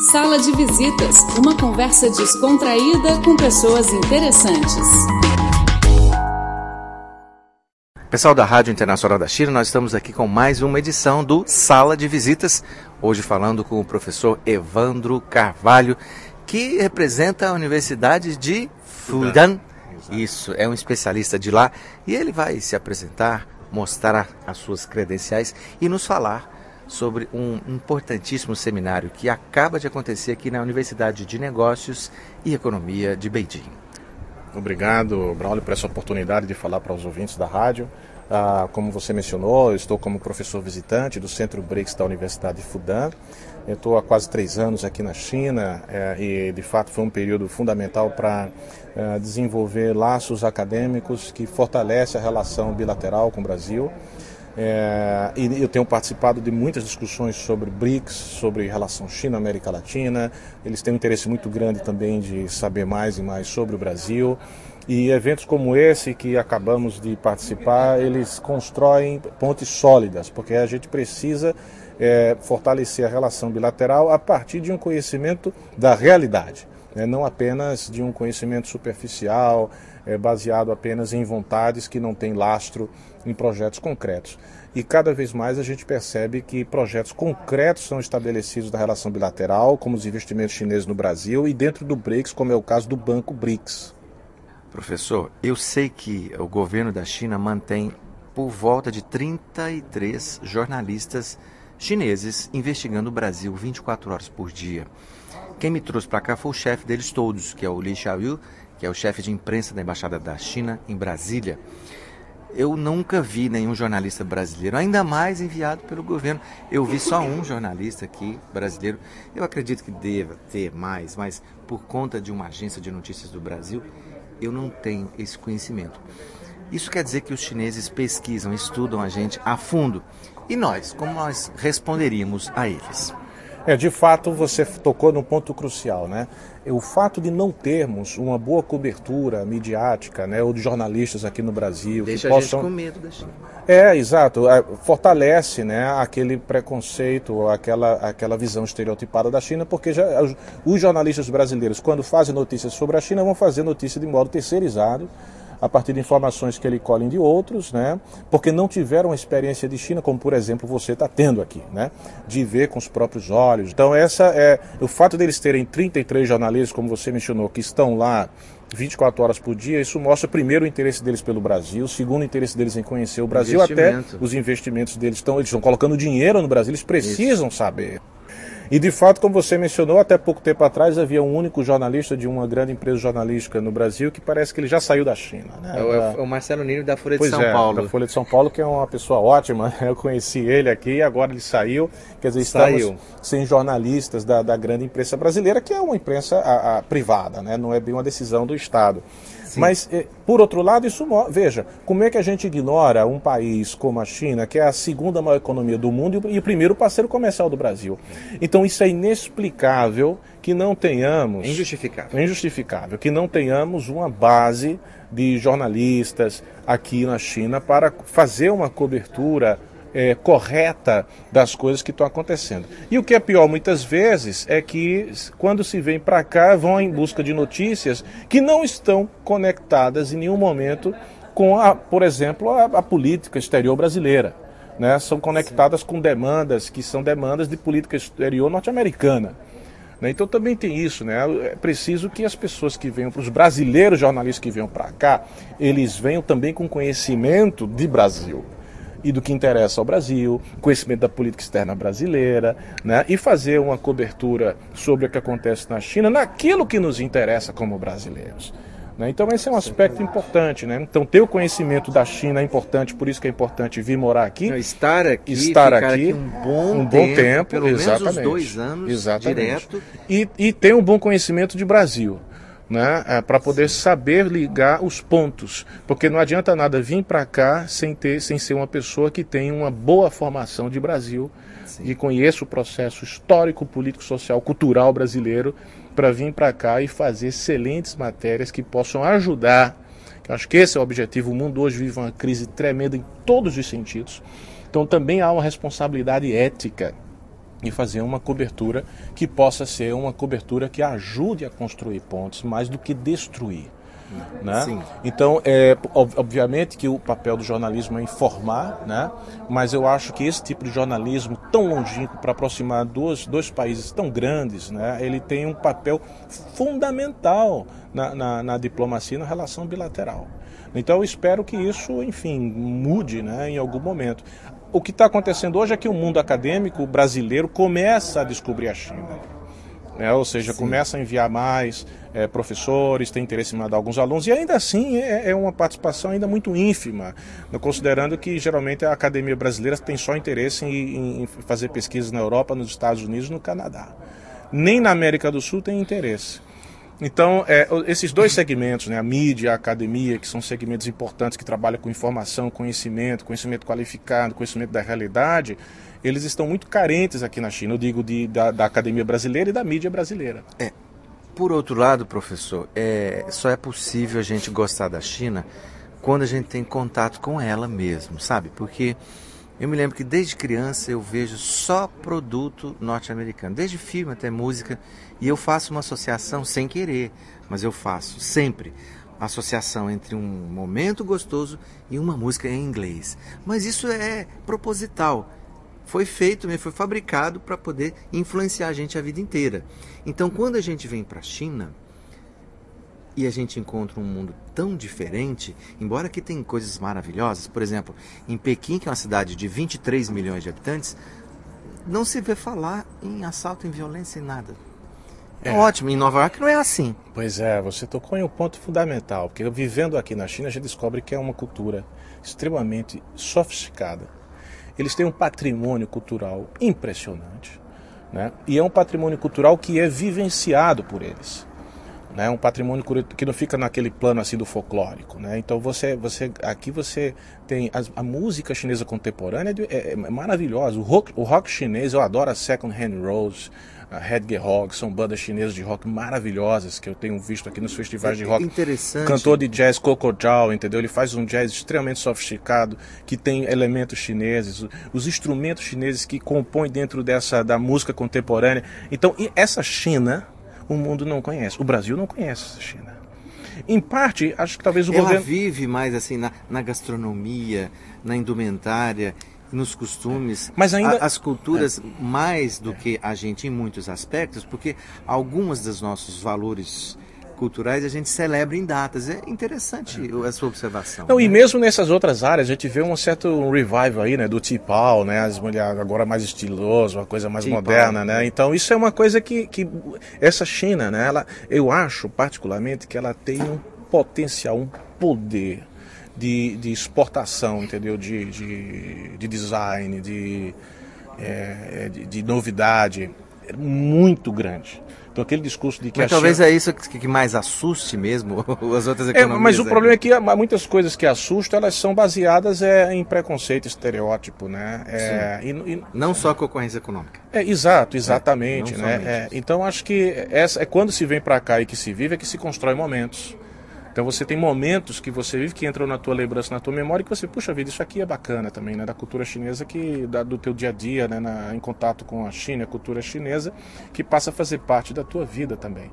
Sala de Visitas, uma conversa descontraída com pessoas interessantes. Pessoal da Rádio Internacional da China, nós estamos aqui com mais uma edição do Sala de Visitas, hoje falando com o professor Evandro Carvalho, que representa a Universidade de Fudan. Isso, é um especialista de lá e ele vai se apresentar, mostrar as suas credenciais e nos falar sobre um importantíssimo seminário que acaba de acontecer aqui na Universidade de Negócios e Economia de Beijing. Obrigado, Braulio, por essa oportunidade de falar para os ouvintes da rádio. Ah, como você mencionou, eu estou como professor visitante do Centro BRICS da Universidade de Fudan. Eu estou há quase três anos aqui na China é, e, de fato, foi um período fundamental para é, desenvolver laços acadêmicos que fortalecem a relação bilateral com o Brasil. É, e eu tenho participado de muitas discussões sobre BRICS, sobre relação China-América Latina. Eles têm um interesse muito grande também de saber mais e mais sobre o Brasil. E eventos como esse que acabamos de participar, eles constroem pontes sólidas, porque a gente precisa é, fortalecer a relação bilateral a partir de um conhecimento da realidade, né? não apenas de um conhecimento superficial, é, baseado apenas em vontades que não têm lastro em projetos concretos. E cada vez mais a gente percebe que projetos concretos são estabelecidos da relação bilateral, como os investimentos chineses no Brasil e dentro do BRICS, como é o caso do Banco BRICS. Professor, eu sei que o governo da China mantém por volta de 33 jornalistas chineses investigando o Brasil 24 horas por dia. Quem me trouxe para cá foi o chefe deles todos, que é o Li Xiaoyu, que é o chefe de imprensa da Embaixada da China em Brasília. Eu nunca vi nenhum jornalista brasileiro, ainda mais enviado pelo governo. Eu vi só um jornalista aqui brasileiro. Eu acredito que deva ter mais, mas por conta de uma agência de notícias do Brasil, eu não tenho esse conhecimento. Isso quer dizer que os chineses pesquisam, estudam a gente a fundo. E nós, como nós responderíamos a eles? É, de fato, você tocou no ponto crucial, né? O fato de não termos uma boa cobertura midiática, né, ou de jornalistas aqui no Brasil, deixa que possam... a gente com medo da China. É, exato, é, fortalece, né, aquele preconceito, aquela aquela visão estereotipada da China, porque já, os jornalistas brasileiros, quando fazem notícias sobre a China, vão fazer notícia de modo terceirizado a partir de informações que ele colhem de outros, né? Porque não tiveram uma experiência de China, como por exemplo você está tendo aqui, né? De ver com os próprios olhos. Então essa é o fato deles terem 33 jornalistas, como você mencionou, que estão lá 24 horas por dia, isso mostra primeiro o interesse deles pelo Brasil, segundo o interesse deles em conhecer o Brasil, até os investimentos deles estão, eles estão colocando dinheiro no Brasil, eles precisam isso. saber. E de fato, como você mencionou, até pouco tempo atrás havia um único jornalista de uma grande empresa jornalística no Brasil que parece que ele já saiu da China. Né? É o, Marcelo Nino da Folha pois de São é, Paulo. Da Folha de São Paulo, que é uma pessoa ótima. Eu conheci ele aqui e agora ele saiu. Quer dizer, estamos saiu. sem jornalistas da, da grande imprensa brasileira, que é uma imprensa a, a, privada, né? não é bem uma decisão do Estado. Sim. Mas, eh, por outro lado, isso veja, como é que a gente ignora um país como a China, que é a segunda maior economia do mundo e o primeiro parceiro comercial do Brasil? Então, isso é inexplicável que não tenhamos. É injustificável. É injustificável que não tenhamos uma base de jornalistas aqui na China para fazer uma cobertura é, correta das coisas que estão acontecendo. E o que é pior muitas vezes é que quando se vem para cá vão em busca de notícias que não estão conectadas em nenhum momento com, a, por exemplo, a, a política exterior brasileira. Né? São conectadas Sim. com demandas que são demandas de política exterior norte-americana. Né? Então também tem isso, né? É preciso que as pessoas que venham, os brasileiros jornalistas que venham para cá, eles venham também com conhecimento de Brasil e do que interessa ao Brasil, conhecimento da política externa brasileira, né? e fazer uma cobertura sobre o que acontece na China, naquilo que nos interessa como brasileiros. Né? Então esse é um aspecto importante, né? Então ter o conhecimento da China é importante, por isso que é importante vir morar aqui, Não, estar aqui, estar aqui um bom, um bom tempo, tempo, pelo exatamente, menos dois anos exatamente. direto, e, e ter um bom conhecimento de Brasil né, é, para poder saber ligar os pontos, porque não adianta nada vir para cá sem ter, sem ser uma pessoa que tem uma boa formação de Brasil Sim. e conheça o processo histórico, político, social, cultural brasileiro para vir para cá e fazer excelentes matérias que possam ajudar. Eu acho que esse é o objetivo. O mundo hoje vive uma crise tremenda em todos os sentidos. Então também há uma responsabilidade ética e fazer uma cobertura que possa ser uma cobertura que ajude a construir pontes mais do que destruir. Né? Então, é, obviamente que o papel do jornalismo é informar, né? mas eu acho que esse tipo de jornalismo tão longínquo para aproximar dois, dois países tão grandes, né? ele tem um papel fundamental na, na, na diplomacia e na relação bilateral. Então, eu espero que isso, enfim, mude né, em algum momento o que está acontecendo hoje é que o mundo acadêmico brasileiro começa a descobrir a China. Né? Ou seja, Sim. começa a enviar mais é, professores, tem interesse em mandar alguns alunos, e ainda assim é, é, uma participação ainda muito ínfima, né? considerando que geralmente a academia brasileira tem só interesse em, em fazer pesquisas na Europa, nos Estados Unidos no Canadá. Nem na América do Sul tem interesse. Então, é, esses dois segmentos, né, a mídia, a academia, que são segmentos importantes que trabalham com informação, conhecimento, conhecimento qualificado, conhecimento da realidade, eles estão muito carentes aqui na China, eu digo de, da, da academia brasileira e da mídia brasileira. É. Por outro lado, professor, é, só é possível a gente gostar da China quando a gente tem contato com ela mesmo, sabe? Porque eu me lembro que desde criança eu vejo só produto norte-americano, desde filme até música, e eu faço uma associação sem querer, mas eu faço sempre associação entre um momento gostoso e uma música em inglês. Mas isso é proposital. Foi feito, foi fabricado para poder influenciar a gente a vida inteira. Então, quando a gente vem para a China, e a gente encontra um mundo tão diferente, embora aqui tem coisas maravilhosas, por exemplo, em Pequim, que é uma cidade de 23 milhões de habitantes, não se vê falar em assalto, em violência, em nada. É, é ótimo, em Nova York não é assim. Pois é, você tocou em um ponto fundamental, porque vivendo aqui na China a gente descobre que é uma cultura extremamente sofisticada. Eles têm um patrimônio cultural impressionante, né? e é um patrimônio cultural que é vivenciado por eles né? Um patrimônio que não fica naquele plano assim do folclórico, né? Então você, você aqui você tem a, a música chinesa contemporânea é, é, é maravilhosa. O rock, o rock chinês eu adoro a Second Hand Rose, a Rock, são bandas chinesas de rock maravilhosas que eu tenho visto aqui nos festivais de rock. Interessante. Cantor de jazz Coco Zhao, entendeu? Ele faz um jazz extremamente sofisticado, que tem elementos chineses, os instrumentos chineses que compõem dentro dessa da música contemporânea. Então, essa China, o mundo não conhece. O Brasil não conhece a China. Em parte, acho que talvez o Ela governo. vive mais assim na, na gastronomia, na indumentária, nos costumes, mas ainda a, as culturas é. mais do é. que a gente em muitos aspectos, porque algumas dos nossos valores culturais a gente celebra em datas. É interessante é. a sua observação. Não, né? E mesmo nessas outras áreas, a gente vê um certo revival aí, né? Do Tipal, né? As mulheres agora mais estiloso, uma coisa mais moderna, né? Então isso é uma coisa que, que essa China, né? Ela, eu acho particularmente que ela tem um potencial, um poder de, de exportação, entendeu? De, de, de design, de, é, de, de novidade muito grande. Então aquele discurso de que mas talvez China... é isso que mais assuste mesmo as outras economias. É, mas o problema é que muitas coisas que assustam elas são baseadas é, em preconceito, estereótipo, né? É, e, e, não só com ocorrência econômica. É exato, exatamente, é, né? É, então acho que essa é quando se vem para cá e que se vive é que se constrói momentos. Então você tem momentos que você vive que entram na tua lembrança, na tua memória, e que você, puxa vida, isso aqui é bacana também, né? Da cultura chinesa, que da, do teu dia a dia, né? Na, em contato com a China, a cultura chinesa, que passa a fazer parte da tua vida também.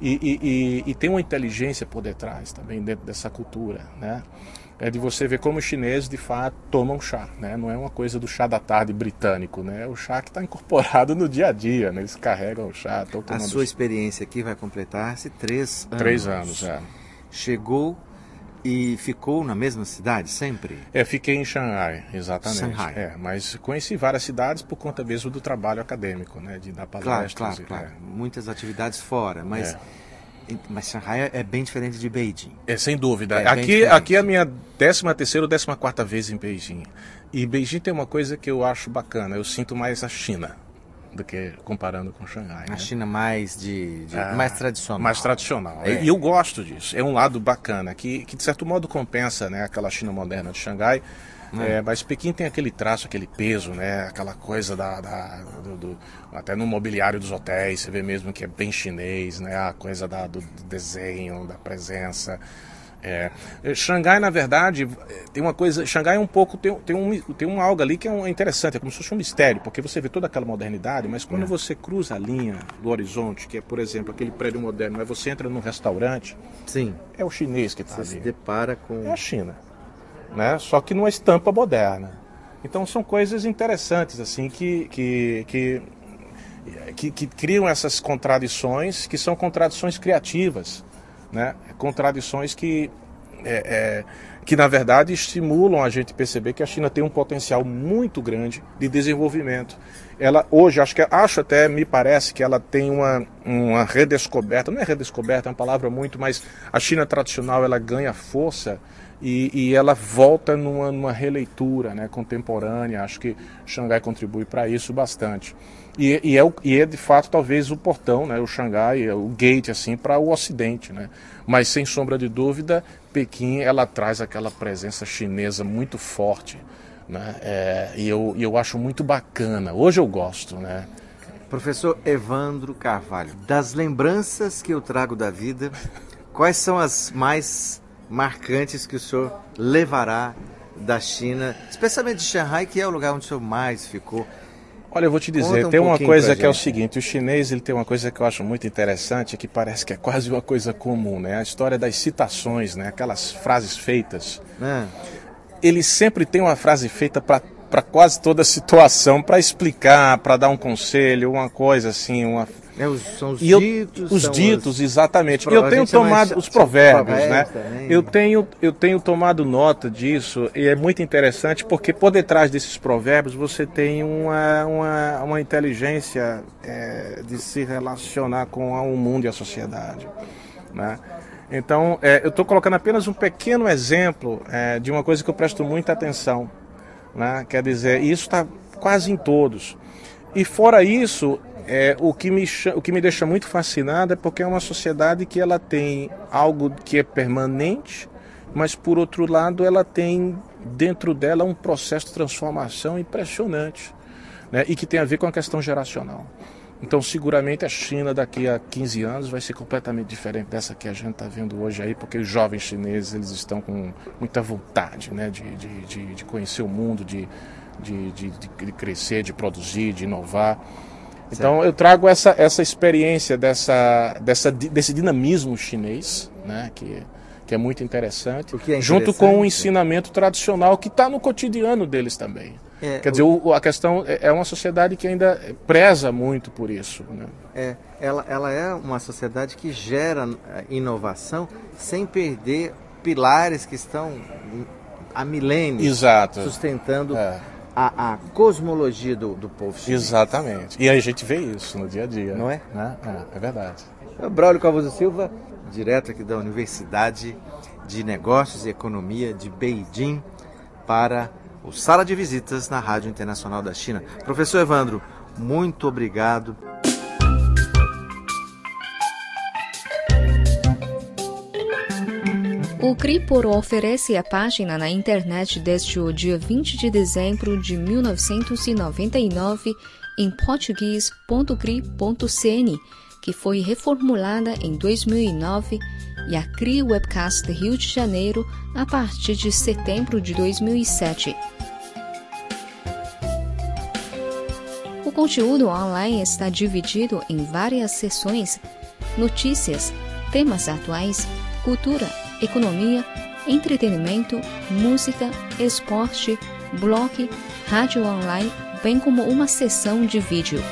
E, e, e, e tem uma inteligência por detrás também, dentro dessa cultura, né? É de você ver como os chineses de fato tomam chá, né? Não é uma coisa do chá da tarde britânico, né? É o chá que está incorporado no dia a dia, né? Eles carregam o chá. A sua experiência aqui vai completar-se três anos. Três anos, é chegou e ficou na mesma cidade sempre? É, fiquei em Xangai, exatamente. Shanghai. É, mas conheci várias cidades por conta mesmo do trabalho acadêmico, né, de dar palestras. Claro, claro, claro. É. Muitas atividades fora, mas é. Mas Shanghai é bem diferente de Beijing. É, sem dúvida. É aqui, aqui é a minha 13 terceira ou 14 quarta vez em Beijing. E Beijing tem uma coisa que eu acho bacana. Eu sinto mais a China do que comparando com Xangai. A né? China mais de, de ah, mais tradicional. Mais tradicional. É. E eu gosto disso. É um lado bacana que, que de certo modo compensa, né, aquela China moderna de Xangai. É. É, mas Pequim tem aquele traço, aquele peso, né? Aquela coisa da, da do, do, até no mobiliário dos hotéis, você vê mesmo que é bem chinês, né? A coisa da, do desenho, da presença. É. Xangai, na verdade, tem uma coisa. Xangai é um pouco. Tem, tem, um, tem um algo ali que é, um, é interessante, é como se fosse um mistério, porque você vê toda aquela modernidade, mas quando é. você cruza a linha do horizonte, que é, por exemplo, aquele prédio moderno, mas você entra num restaurante. Sim. É o chinês que está ali. Você se depara com. É a China. Né? Só que numa estampa moderna. Então são coisas interessantes, assim, que, que, que que, que, criam essas contradições, que são contradições criativas, né? contradições que, é, é, que na verdade estimulam a gente perceber que a China tem um potencial muito grande de desenvolvimento. Ela hoje, acho que acho até, me parece que ela tem uma, uma redescoberta, não é redescoberta, é uma palavra muito, mas a China tradicional ela ganha força e, e, ela volta numa, numa releitura né, contemporânea. Acho que Xangai contribui para isso bastante. E, e, é, e é de fato talvez o portão, né, o Xangai, o gate assim para o Ocidente, né? Mas sem sombra de dúvida, Pequim ela traz aquela presença chinesa muito forte, né? É, e eu, eu acho muito bacana. Hoje eu gosto, né? Professor Evandro Carvalho, das lembranças que eu trago da vida, quais são as mais marcantes que o senhor levará da China, especialmente de Shanghai, que é o lugar onde o senhor mais ficou? Olha, eu vou te dizer, um tem uma coisa que é o seguinte, o chinês ele tem uma coisa que eu acho muito interessante, que parece que é quase uma coisa comum, né? A história das citações, né? Aquelas frases feitas. É. Ele sempre tem uma frase feita para para quase toda situação, para explicar, para dar um conselho, uma coisa assim, uma é, os, são os e ditos. os ditos, os, exatamente. E eu tenho tomado os provérbios, né? Eu tenho, eu tenho tomado nota disso e é muito interessante porque por detrás desses provérbios você tem uma, uma, uma inteligência é, de se relacionar com o mundo e a sociedade, né? Então, é, eu estou colocando apenas um pequeno exemplo é, de uma coisa que eu presto muita atenção. Né? Quer dizer, isso está quase em todos. E fora isso, é, o, que me, o que me deixa muito fascinado é porque é uma sociedade que ela tem algo que é permanente, mas por outro lado ela tem dentro dela um processo de transformação impressionante né, e que tem a ver com a questão geracional. Então, seguramente a China daqui a 15 anos vai ser completamente diferente dessa que a gente está vendo hoje aí, porque os jovens chineses eles estão com muita vontade né, de, de, de, de conhecer o mundo, de, de, de, de crescer, de produzir, de inovar. Então eu trago essa, essa experiência dessa, dessa, desse dinamismo chinês, né, que, que é muito interessante, é junto com o ensinamento tradicional que está no cotidiano deles também. É, Quer dizer, o, a questão é, é uma sociedade que ainda preza muito por isso. Né? É, ela, ela é uma sociedade que gera eh, inovação sem perder pilares que estão há milênios Exato. sustentando é a, a cosmologia do, do povo chinês. Exatamente. E a gente vê isso no dia a dia. Não é? Né? É, é verdade. Braulio Calvoso Silva, direto aqui da Universidade de Negócios e Economia de Beijing, para o Sala de Visitas na Rádio Internacional da China. Professor Evandro, muito obrigado. O Cripor oferece a página na internet desde o dia 20 de dezembro de 1999 em português.cri.cn, que foi reformulada em 2009, e a CRI Webcast Rio de Janeiro a partir de setembro de 2007. O conteúdo online está dividido em várias seções: notícias, temas atuais, cultura, economia, entretenimento, música, esporte, blog, rádio online, bem como uma sessão de vídeo.